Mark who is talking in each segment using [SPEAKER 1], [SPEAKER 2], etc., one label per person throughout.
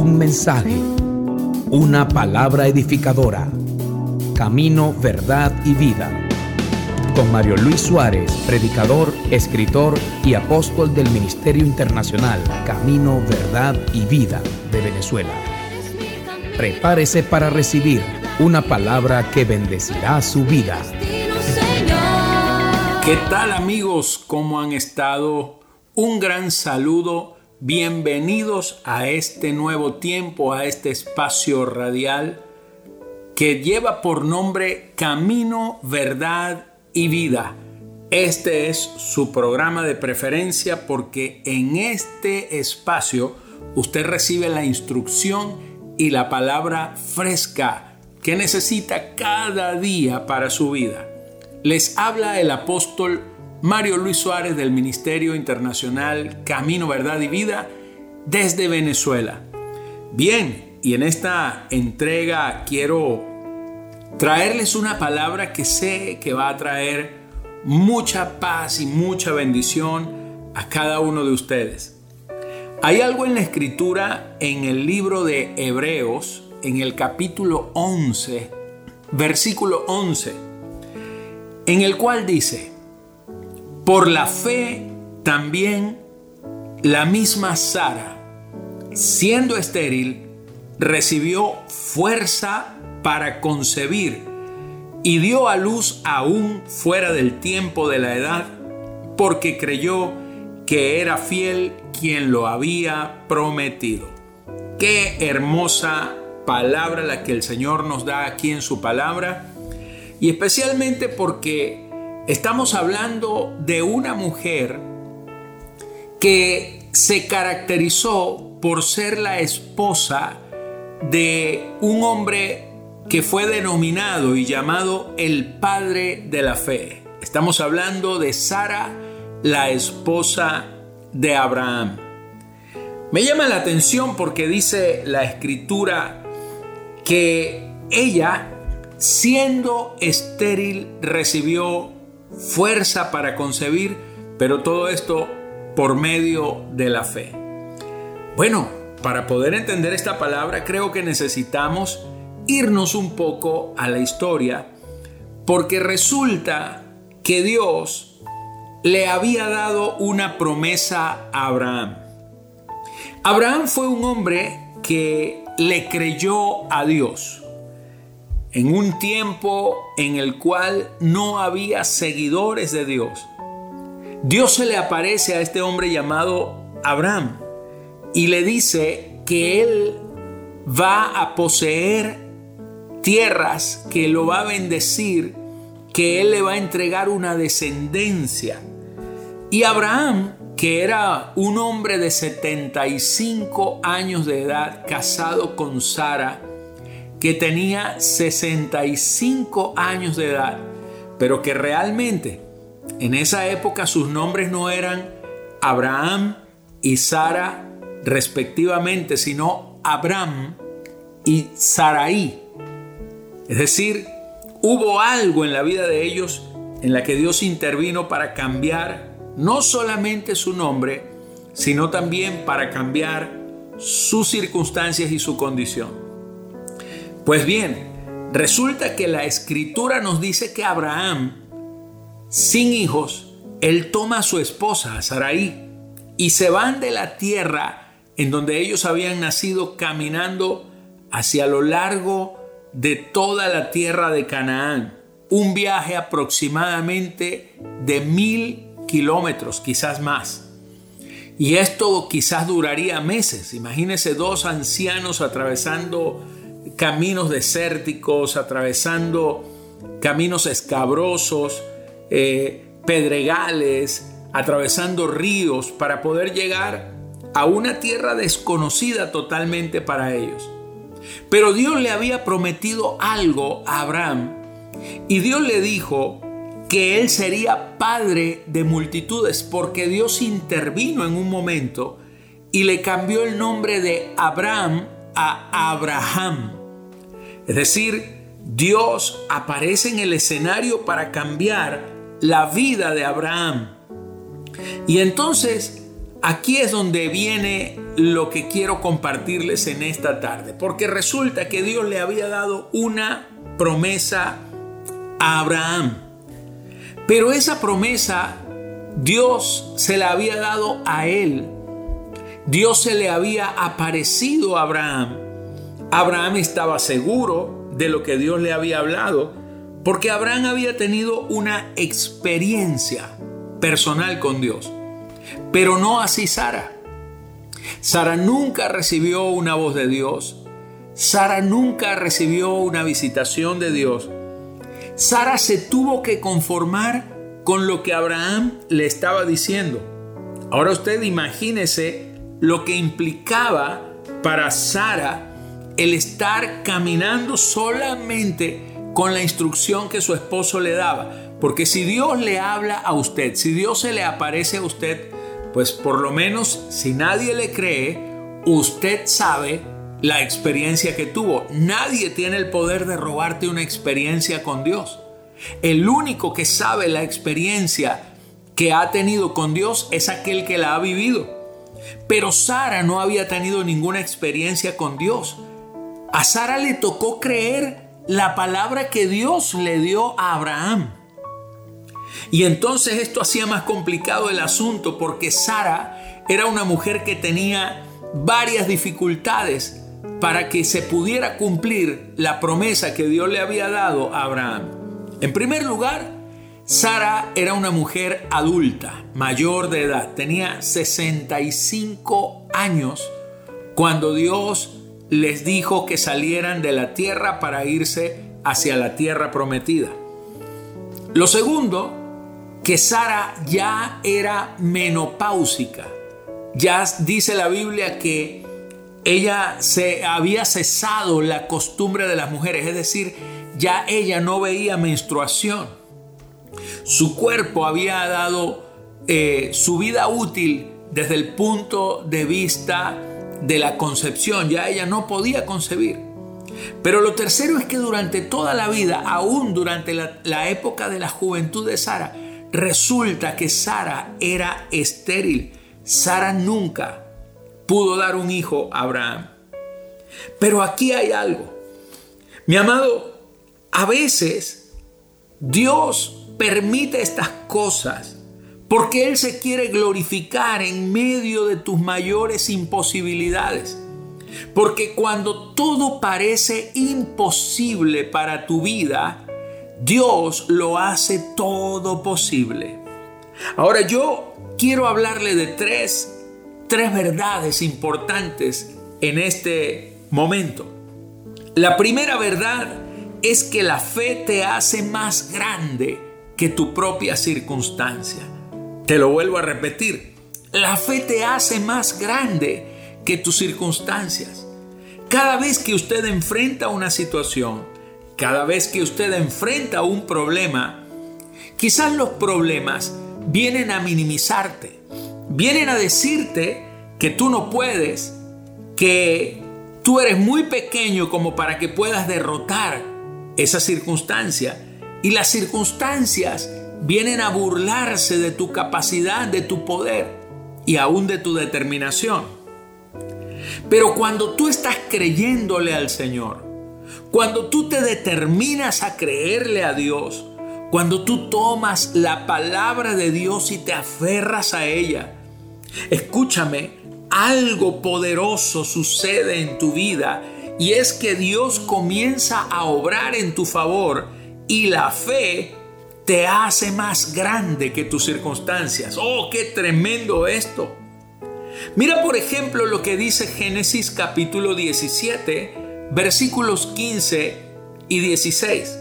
[SPEAKER 1] Un mensaje, una palabra edificadora. Camino, verdad y vida. Con Mario Luis Suárez, predicador, escritor y apóstol del Ministerio Internacional Camino, Verdad y Vida de Venezuela. Prepárese para recibir una palabra que bendecirá su vida.
[SPEAKER 2] ¿Qué tal amigos? ¿Cómo han estado? Un gran saludo. Bienvenidos a este nuevo tiempo, a este espacio radial que lleva por nombre Camino, Verdad y Vida. Este es su programa de preferencia porque en este espacio usted recibe la instrucción y la palabra fresca que necesita cada día para su vida. Les habla el apóstol Mario Luis Suárez del Ministerio Internacional Camino, Verdad y Vida desde Venezuela. Bien, y en esta entrega quiero traerles una palabra que sé que va a traer mucha paz y mucha bendición a cada uno de ustedes. Hay algo en la escritura en el libro de Hebreos, en el capítulo 11, versículo 11, en el cual dice, por la fe también la misma Sara, siendo estéril, recibió fuerza para concebir y dio a luz aún fuera del tiempo de la edad, porque creyó que era fiel quien lo había prometido. Qué hermosa palabra la que el Señor nos da aquí en su palabra, y especialmente porque Estamos hablando de una mujer que se caracterizó por ser la esposa de un hombre que fue denominado y llamado el padre de la fe. Estamos hablando de Sara, la esposa de Abraham. Me llama la atención porque dice la escritura que ella, siendo estéril, recibió fuerza para concebir, pero todo esto por medio de la fe. Bueno, para poder entender esta palabra creo que necesitamos irnos un poco a la historia, porque resulta que Dios le había dado una promesa a Abraham. Abraham fue un hombre que le creyó a Dios en un tiempo en el cual no había seguidores de Dios. Dios se le aparece a este hombre llamado Abraham y le dice que él va a poseer tierras, que lo va a bendecir, que él le va a entregar una descendencia. Y Abraham, que era un hombre de 75 años de edad, casado con Sara, que tenía 65 años de edad, pero que realmente en esa época sus nombres no eran Abraham y Sara respectivamente, sino Abraham y Saraí. Es decir, hubo algo en la vida de ellos en la que Dios intervino para cambiar no solamente su nombre, sino también para cambiar sus circunstancias y su condición. Pues bien, resulta que la escritura nos dice que Abraham, sin hijos, él toma a su esposa, a Sarai, y se van de la tierra en donde ellos habían nacido caminando hacia lo largo de toda la tierra de Canaán. Un viaje aproximadamente de mil kilómetros, quizás más. Y esto quizás duraría meses. Imagínense dos ancianos atravesando caminos desérticos, atravesando caminos escabrosos, eh, pedregales, atravesando ríos para poder llegar a una tierra desconocida totalmente para ellos. Pero Dios le había prometido algo a Abraham y Dios le dijo que él sería padre de multitudes porque Dios intervino en un momento y le cambió el nombre de Abraham a Abraham. Es decir, Dios aparece en el escenario para cambiar la vida de Abraham. Y entonces aquí es donde viene lo que quiero compartirles en esta tarde, porque resulta que Dios le había dado una promesa a Abraham. Pero esa promesa Dios se la había dado a él. Dios se le había aparecido a Abraham. Abraham estaba seguro de lo que Dios le había hablado, porque Abraham había tenido una experiencia personal con Dios. Pero no así Sara. Sara nunca recibió una voz de Dios. Sara nunca recibió una visitación de Dios. Sara se tuvo que conformar con lo que Abraham le estaba diciendo. Ahora usted imagínese lo que implicaba para Sara el estar caminando solamente con la instrucción que su esposo le daba. Porque si Dios le habla a usted, si Dios se le aparece a usted, pues por lo menos si nadie le cree, usted sabe la experiencia que tuvo. Nadie tiene el poder de robarte una experiencia con Dios. El único que sabe la experiencia que ha tenido con Dios es aquel que la ha vivido. Pero Sara no había tenido ninguna experiencia con Dios. A Sara le tocó creer la palabra que Dios le dio a Abraham. Y entonces esto hacía más complicado el asunto porque Sara era una mujer que tenía varias dificultades para que se pudiera cumplir la promesa que Dios le había dado a Abraham. En primer lugar, Sara era una mujer adulta, mayor de edad, tenía 65 años cuando Dios les dijo que salieran de la tierra para irse hacia la tierra prometida. Lo segundo, que Sara ya era menopáusica. Ya dice la Biblia que ella se había cesado la costumbre de las mujeres, es decir, ya ella no veía menstruación. Su cuerpo había dado eh, su vida útil desde el punto de vista de la concepción, ya ella no podía concebir. Pero lo tercero es que durante toda la vida, aún durante la, la época de la juventud de Sara, resulta que Sara era estéril. Sara nunca pudo dar un hijo a Abraham. Pero aquí hay algo. Mi amado, a veces Dios permite estas cosas porque Él se quiere glorificar en medio de tus mayores imposibilidades. Porque cuando todo parece imposible para tu vida, Dios lo hace todo posible. Ahora yo quiero hablarle de tres, tres verdades importantes en este momento. La primera verdad es que la fe te hace más grande que tu propia circunstancia. Te lo vuelvo a repetir. La fe te hace más grande que tus circunstancias. Cada vez que usted enfrenta una situación, cada vez que usted enfrenta un problema, quizás los problemas vienen a minimizarte, vienen a decirte que tú no puedes, que tú eres muy pequeño como para que puedas derrotar esa circunstancia. Y las circunstancias vienen a burlarse de tu capacidad, de tu poder y aún de tu determinación. Pero cuando tú estás creyéndole al Señor, cuando tú te determinas a creerle a Dios, cuando tú tomas la palabra de Dios y te aferras a ella, escúchame, algo poderoso sucede en tu vida y es que Dios comienza a obrar en tu favor y la fe te hace más grande que tus circunstancias. Oh, qué tremendo esto. Mira por ejemplo lo que dice Génesis capítulo 17, versículos 15 y 16.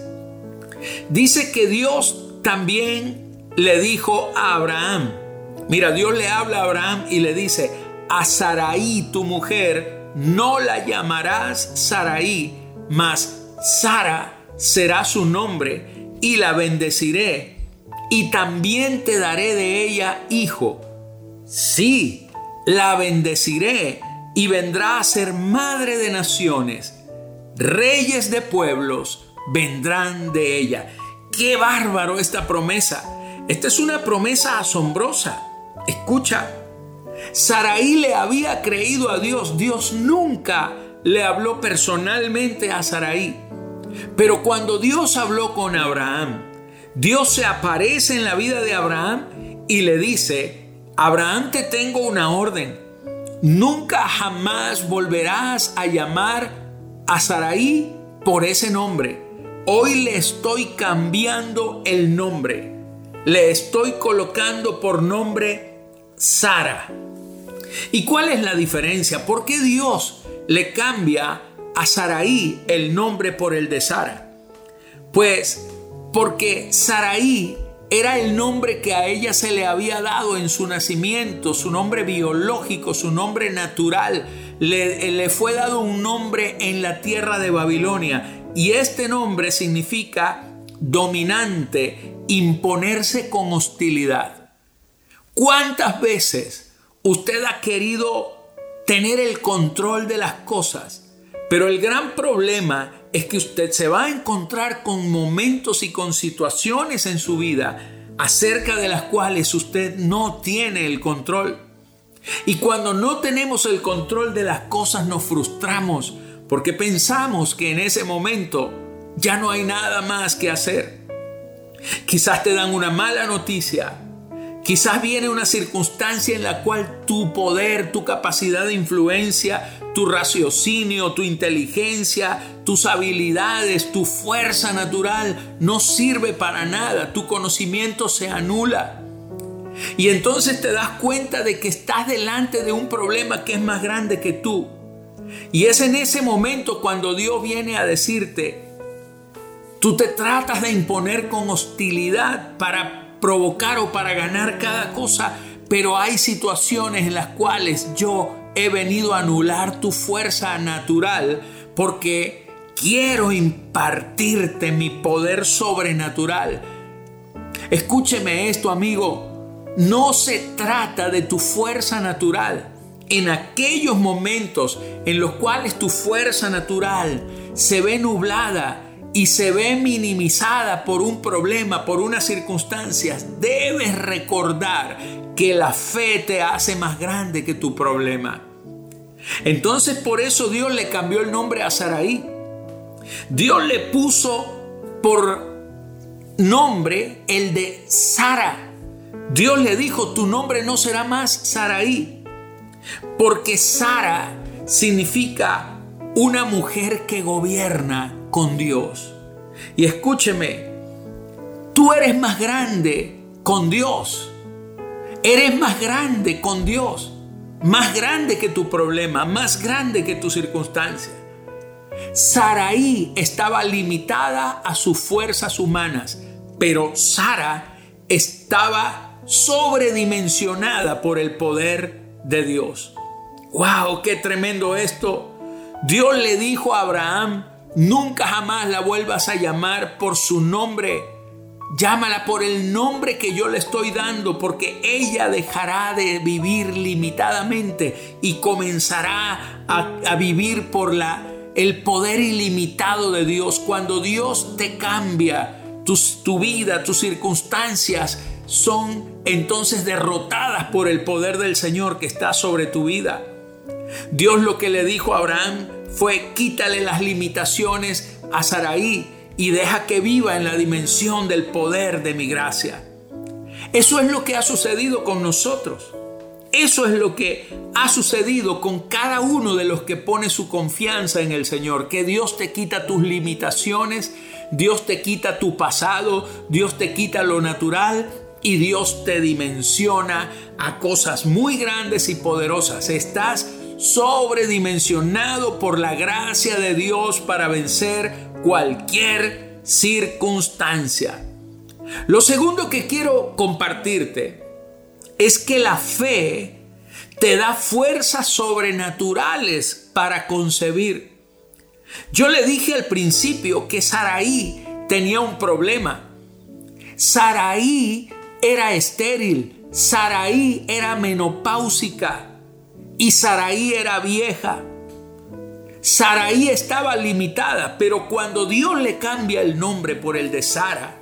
[SPEAKER 2] Dice que Dios también le dijo a Abraham, mira, Dios le habla a Abraham y le dice, a Saraí tu mujer no la llamarás Saraí, mas Sara será su nombre y la bendeciré, y también te daré de ella hijo. Sí, la bendeciré y vendrá a ser madre de naciones. Reyes de pueblos vendrán de ella. Qué bárbaro esta promesa. Esta es una promesa asombrosa. Escucha, Saraí le había creído a Dios. Dios nunca le habló personalmente a Saraí. Pero cuando Dios habló con Abraham, Dios se aparece en la vida de Abraham y le dice, Abraham te tengo una orden. Nunca jamás volverás a llamar a Saraí por ese nombre. Hoy le estoy cambiando el nombre. Le estoy colocando por nombre Sara. ¿Y cuál es la diferencia? ¿Por qué Dios le cambia a Saraí el nombre por el de Sara? Pues porque Saraí era el nombre que a ella se le había dado en su nacimiento, su nombre biológico, su nombre natural. Le, fue dado un nombre en la tierra de Babilonia y este nombre significa dominante, imponerse con hostilidad. ¿Cuántas veces usted ha querido tener el control de las cosas? Pero el gran problema es que usted se va a encontrar con momentos y con situaciones en su vida acerca de las cuales usted no tiene el control. Y cuando no tenemos el control de las cosas nos frustramos porque pensamos que en ese momento ya no hay nada más que hacer. Quizás te dan una mala noticia, quizás viene una circunstancia en la cual tu poder, tu capacidad de influencia, tu raciocinio, tu inteligencia, tus habilidades, tu fuerza natural no sirve para nada, tu conocimiento se anula. Y entonces te das cuenta de que estás delante de un problema que es más grande que tú. Y es en ese momento cuando Dios viene a decirte, tú te tratas de imponer con hostilidad para provocar o para ganar cada cosa, pero hay situaciones en las cuales yo he venido a anular tu fuerza natural porque quiero impartirte mi poder sobrenatural. Escúcheme esto, amigo. No se trata de tu fuerza natural. En aquellos momentos en los cuales tu fuerza natural se ve nublada y se ve minimizada por un problema, por unas circunstancias, debes recordar que la fe te hace más grande que tu problema. Entonces por eso Dios le cambió el nombre a Saraí. Dios le puso por nombre el de Sara. Dios le dijo, tu nombre no será más Saraí, porque Sara significa una mujer que gobierna con Dios. Y escúcheme, tú eres más grande con Dios. Eres más grande con Dios. Más grande que tu problema, más grande que tu circunstancia. Saraí estaba limitada a sus fuerzas humanas, pero Sara estaba sobredimensionada por el poder de Dios. ¡Wow! ¡Qué tremendo esto! Dios le dijo a Abraham, nunca jamás la vuelvas a llamar por su nombre. Llámala por el nombre que yo le estoy dando, porque ella dejará de vivir limitadamente y comenzará a, vivir por la el poder ilimitado de Dios. Cuando Dios te cambia, tu vida, tus circunstancias son entonces derrotadas por el poder del Señor que está sobre tu vida. Dios lo que le dijo a Abraham fue quítale las limitaciones a Saraí y deja que viva en la dimensión del poder de mi gracia. Eso es lo que ha sucedido con nosotros. Eso es lo que ha sucedido con cada uno de los que pone su confianza en el Señor, que Dios te quita tus limitaciones, Dios te quita tu pasado, Dios te quita lo natural y Dios te dimensiona a cosas muy grandes y poderosas. Estás sobredimensionado por la gracia de Dios para vencer cualquier circunstancia. Lo segundo que quiero compartirte es que la fe te da fuerzas sobrenaturales para concebir. Yo le dije al principio que Saraí tenía un problema. Saraí era estéril, Saraí era menopáusica y Saraí era vieja. Saraí estaba limitada, pero cuando Dios le cambia el nombre por el de Sara,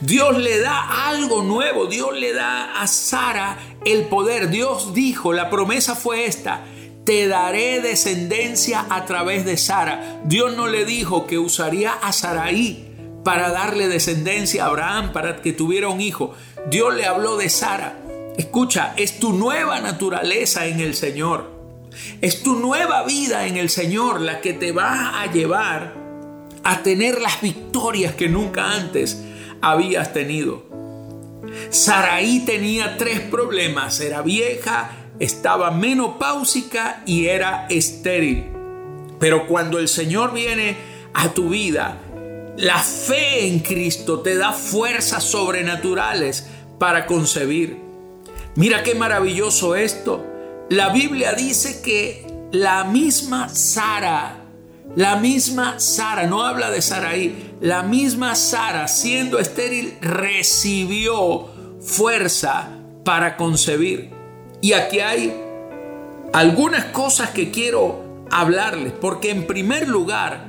[SPEAKER 2] Dios le da algo nuevo, Dios le da a Sara el poder. Dios dijo, la promesa fue esta, te daré descendencia a través de Sara. Dios no le dijo que usaría a Saraí para darle descendencia a Abraham, para que tuviera un hijo. Dios le habló de Sara. Escucha, es tu nueva naturaleza en el Señor. Es tu nueva vida en el Señor la que te va a llevar a tener las victorias que nunca antes habías tenido. Saraí tenía tres problemas. Era vieja, estaba menopáusica y era estéril. Pero cuando el Señor viene a tu vida, la fe en Cristo te da fuerzas sobrenaturales para concebir. Mira qué maravilloso esto. La Biblia dice que la misma Sara, la misma Sara, no habla de Saraí, la misma Sara siendo estéril recibió fuerza para concebir. Y aquí hay algunas cosas que quiero hablarles, porque en primer lugar,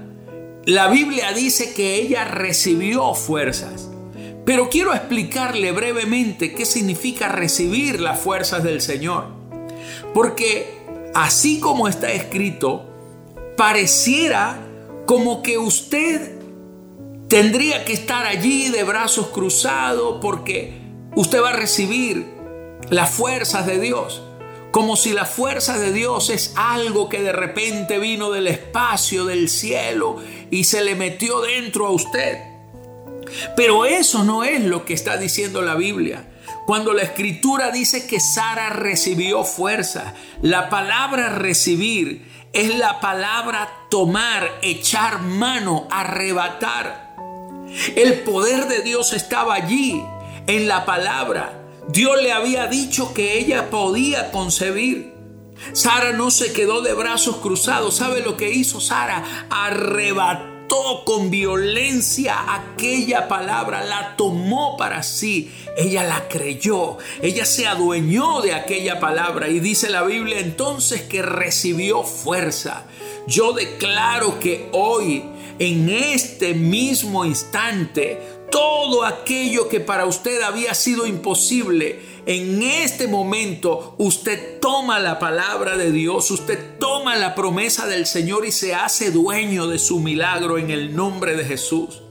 [SPEAKER 2] la Biblia dice que ella recibió fuerzas. Pero quiero explicarle brevemente qué significa recibir las fuerzas del Señor. Porque así como está escrito, pareciera como que usted tendría que estar allí de brazos cruzados porque usted va a recibir las fuerzas de Dios. Como si la fuerza de Dios es algo que de repente vino del espacio, del cielo, y se le metió dentro a usted. Pero eso no es lo que está diciendo la Biblia. Cuando la escritura dice que Sara recibió fuerza, la palabra recibir es la palabra tomar, echar mano, arrebatar. El poder de Dios estaba allí en la palabra. Dios le había dicho que ella podía concebir. Sara no se quedó de brazos cruzados. ¿Sabe lo que hizo Sara? Arrebató con violencia aquella palabra, la tomó para sí, ella la creyó, ella se adueñó de aquella palabra y dice la Biblia entonces que recibió fuerza. Yo declaro que hoy, en este mismo instante, todo aquello que para usted había sido imposible, en este momento usted toma la palabra de Dios, usted toma la promesa del Señor y se hace dueño de su milagro en el nombre de Jesús.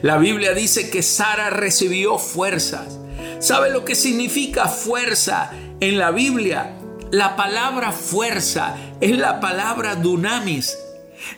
[SPEAKER 2] La Biblia dice que Sara recibió fuerzas. ¿Sabe lo que significa fuerza en la Biblia? La palabra fuerza es la palabra dunamis.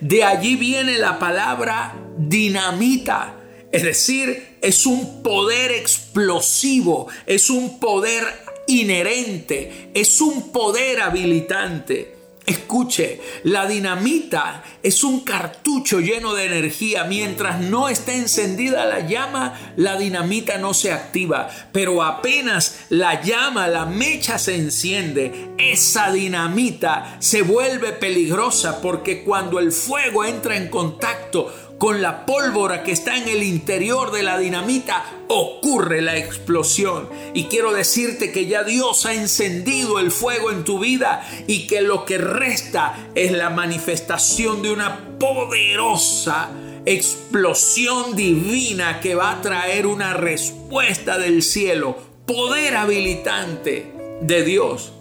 [SPEAKER 2] De allí viene la palabra dinamita. Es decir, es un poder explosivo, es un poder inherente, es un poder habilitante. Escuche, la dinamita es un cartucho lleno de energía. Mientras no esté encendida la llama, la dinamita no se activa. Pero apenas la llama, la mecha se enciende, esa dinamita se vuelve peligrosa porque cuando el fuego entra en contacto con la pólvora que está en el interior de la dinamita, ocurre la explosión. Y quiero decirte que ya Dios ha encendido el fuego en tu vida y que lo que resta es la manifestación de una poderosa explosión divina que va a traer una respuesta del cielo, poder habilitante de Dios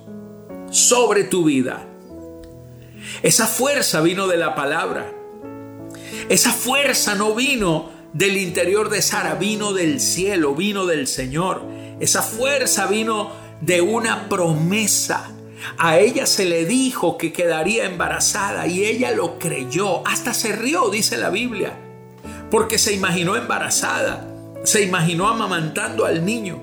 [SPEAKER 2] sobre tu vida. Esa fuerza vino de la palabra. Esa fuerza no vino del interior de Sara, vino del cielo, vino del Señor. Esa fuerza vino de una promesa. A ella se le dijo que quedaría embarazada y ella lo creyó. Hasta se rió, dice la Biblia, porque se imaginó embarazada, se imaginó amamantando al niño.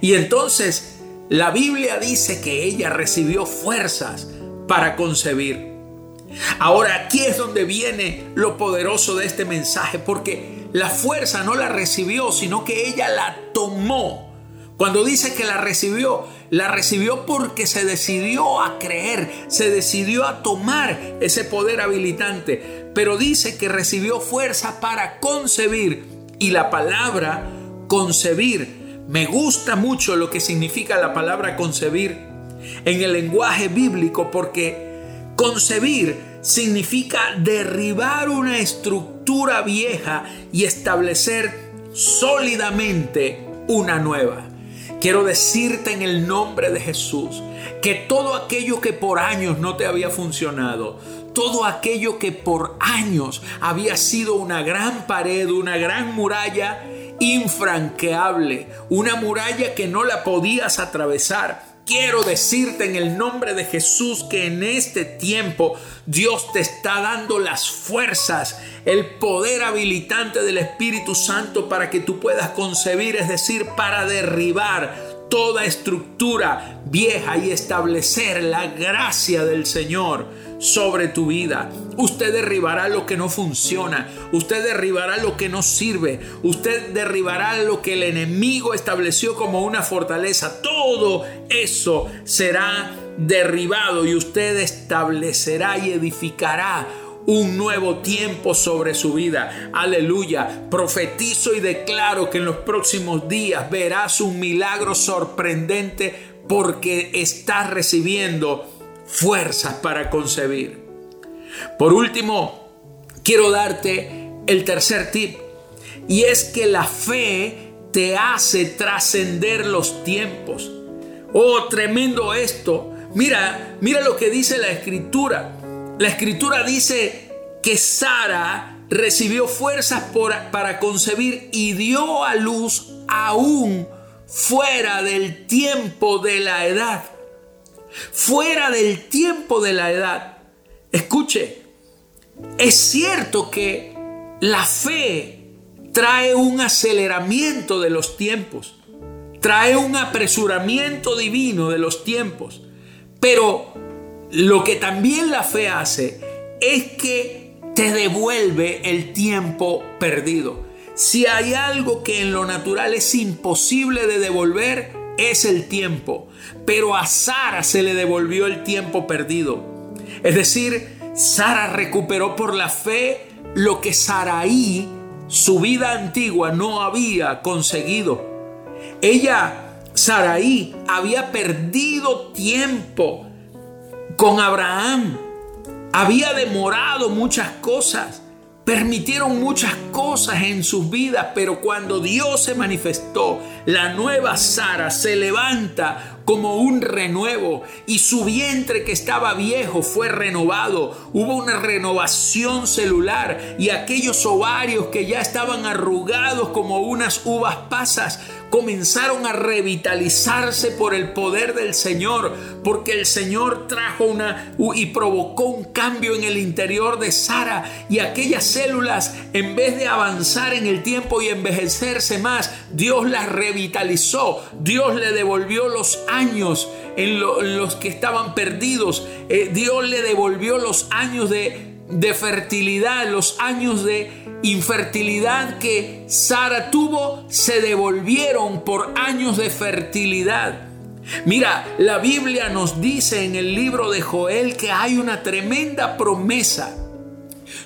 [SPEAKER 2] Y entonces la Biblia dice que ella recibió fuerzas para concebir. Ahora aquí es donde viene lo poderoso de este mensaje, porque la fuerza no la recibió, sino que ella la tomó. Cuando dice que la recibió, la recibió porque se decidió a creer, se decidió a tomar ese poder habilitante, pero dice que recibió fuerza para concebir y la palabra concebir. Me gusta mucho lo que significa la palabra concebir en el lenguaje bíblico porque Concebir significa derribar una estructura vieja y establecer sólidamente una nueva. Quiero decirte en el nombre de Jesús que todo aquello que por años no te había funcionado, todo aquello que por años había sido una gran pared, una gran muralla infranqueable, una muralla que no la podías atravesar, Quiero decirte en el nombre de Jesús que en este tiempo Dios te está dando las fuerzas, el poder habilitante del Espíritu Santo para que tú puedas concebir, es decir, para derribar toda estructura vieja y establecer la gracia del Señor sobre tu vida. Usted derribará lo que no funciona. Usted derribará lo que no sirve. Usted derribará lo que el enemigo estableció como una fortaleza. Todo eso será derribado y usted establecerá y edificará un nuevo tiempo sobre su vida. Aleluya. Profetizo y declaro que en los próximos días verás un milagro sorprendente porque estás recibiendo fuerzas para concebir. Por último, quiero darte el tercer tip y es que la fe te hace trascender los tiempos. Oh, tremendo esto. Mira, mira lo que dice la escritura. La escritura dice que Sara recibió fuerzas para concebir y dio a luz aún fuera del tiempo de la edad fuera del tiempo de la edad. Escuche, es cierto que la fe trae un aceleramiento de los tiempos, trae un apresuramiento divino de los tiempos, pero lo que también la fe hace es que te devuelve el tiempo perdido. Si hay algo que en lo natural es imposible de devolver, es el tiempo. Pero a Sara se le devolvió el tiempo perdido. Es decir, Sara recuperó por la fe lo que Saraí, su vida antigua, no había conseguido. Ella, Saraí, había perdido tiempo con Abraham. Había demorado muchas cosas permitieron muchas cosas en sus vidas, pero cuando Dios se manifestó, la nueva Sara se levanta como un renuevo y su vientre que estaba viejo fue renovado. Hubo una renovación celular y aquellos ovarios que ya estaban arrugados como unas uvas pasas comenzaron a revitalizarse por el poder del Señor, porque el Señor trajo una y provocó un cambio en el interior de Sara y aquellas células en vez de avanzar en el tiempo y envejecerse más, Dios las revitalizó, Dios le devolvió los años en, los que estaban perdidos, eh, Dios le devolvió los años de, de fertilidad, los años de infertilidad que Sara tuvo se devolvieron por años de fertilidad. Mira, la Biblia nos dice en el libro de Joel que hay una tremenda promesa.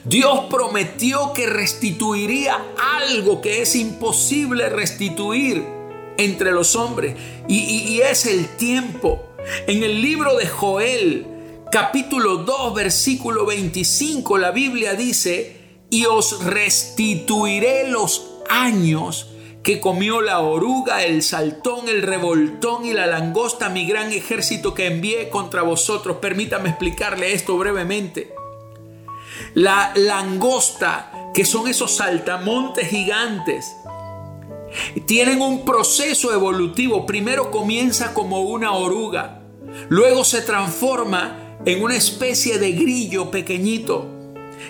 [SPEAKER 2] Dios prometió que restituiría algo que es imposible restituir entre los hombres y, y es el tiempo. En el libro de Joel, capítulo 2, versículo 25, la Biblia dice, y os restituiré los años que comió la oruga, el saltón, el revoltón y la langosta, mi gran ejército que envié contra vosotros. Permítame explicarle esto brevemente. La langosta, que son esos saltamontes gigantes, tienen un proceso evolutivo. Primero comienza como una oruga, luego se transforma en una especie de grillo pequeñito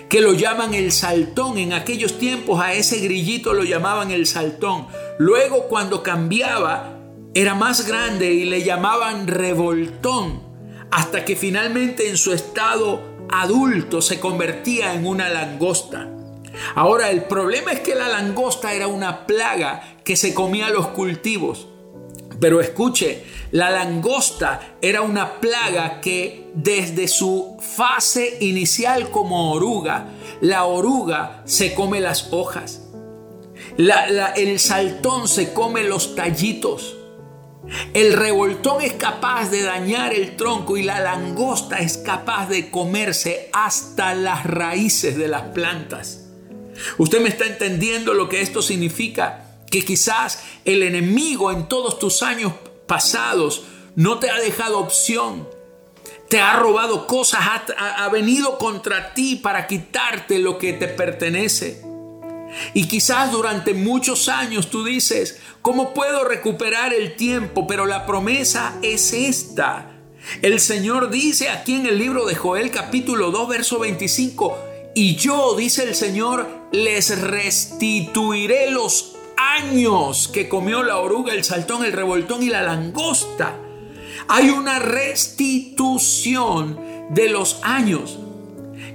[SPEAKER 2] que lo llaman el saltón. En aquellos tiempos a ese grillito lo llamaban el saltón. Luego cuando cambiaba era más grande y le llamaban revoltón, hasta que finalmente en su estado adulto se convertía en una langosta. Ahora el problema es que la langosta era una plaga que se comía los cultivos. Pero escuche, la langosta era una plaga que desde su fase inicial como oruga, la oruga se come las hojas. el saltón se come los tallitos. El revoltón es capaz de dañar el tronco y la langosta es capaz de comerse hasta las raíces de las plantas. ¿Usted me está entendiendo lo que esto significa? que quizás el enemigo en todos tus años pasados no te ha dejado opción, te ha robado cosas, ha, venido contra ti para quitarte lo que te pertenece. Y quizás durante muchos años tú dices, ¿cómo puedo recuperar el tiempo? Pero la promesa es esta. El Señor dice aquí en el libro de Joel capítulo 2 verso 25, y yo, dice el Señor, les restituiré los años que comió la oruga, el saltón, el revoltón y la langosta. Hay una restitución de los años.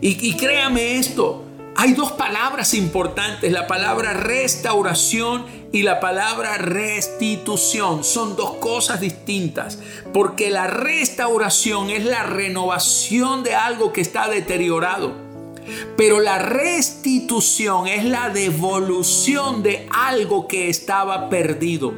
[SPEAKER 2] Y, créame esto, hay dos palabras importantes, la palabra restauración y la palabra restitución. Son dos cosas distintas, porque la restauración es la renovación de algo que está deteriorado. Pero la restitución es la devolución de algo que estaba perdido.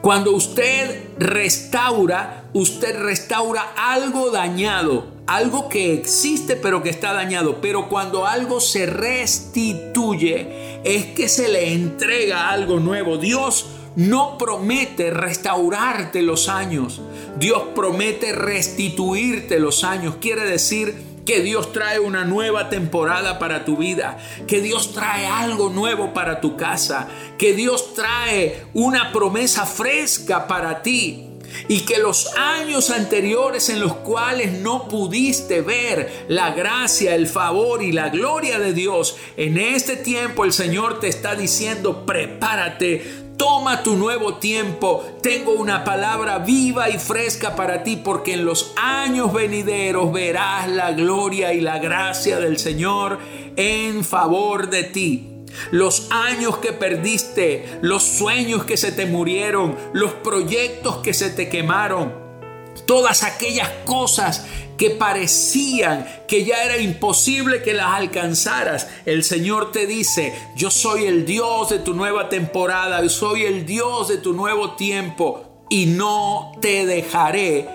[SPEAKER 2] Cuando usted restaura, usted restaura algo dañado, algo que existe pero que está dañado. Pero cuando algo se restituye, es que se le entrega algo nuevo. Dios no promete restaurarte los años. Dios promete restituirte los años. Quiere decir que Dios trae una nueva temporada para tu vida, que Dios trae algo nuevo para tu casa, que Dios trae una promesa fresca para ti. Y que los años anteriores en los cuales no pudiste ver la gracia, el favor y la gloria de Dios, en este tiempo el Señor te está diciendo, prepárate, Toma tu nuevo tiempo. Tengo una palabra viva y fresca para ti porque en los años venideros verás la gloria y la gracia del Señor en favor de ti. Los años que perdiste, los sueños que se te murieron, los proyectos que se te quemaron, todas aquellas cosas que parecían que ya era imposible que las alcanzaras, el Señor te dice, yo soy el Dios de tu nueva temporada, yo soy el Dios de tu nuevo tiempo y no te dejaré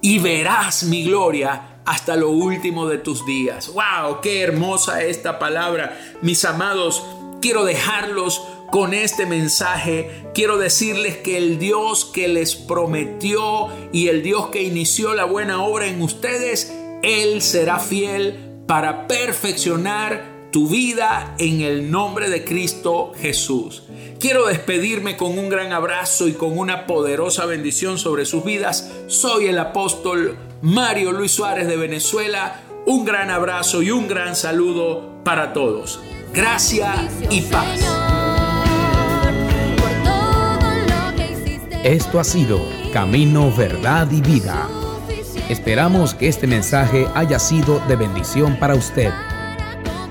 [SPEAKER 2] y verás mi gloria hasta lo último de tus días. ¡Wow! ¡Qué hermosa esta palabra! Mis amados, quiero dejarlos con este mensaje quiero decirles que el Dios que les prometió y el Dios que inició la buena obra en ustedes, Él será fiel para perfeccionar tu vida en el nombre de Cristo Jesús. Quiero despedirme con un gran abrazo y con una poderosa bendición sobre sus vidas. Soy el apóstol Mario Luis Suárez de Venezuela. Un gran abrazo y un gran saludo para todos. Gracias y paz.
[SPEAKER 1] Esto ha sido Camino, Verdad y Vida. Esperamos que este mensaje haya sido de bendición para usted.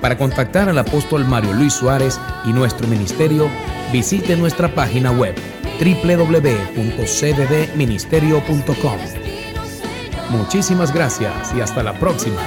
[SPEAKER 1] Para contactar al apóstol Mario Luis Suárez y nuestro ministerio, visite nuestra página web www.cddministerio.com. Muchísimas gracias y hasta la próxima.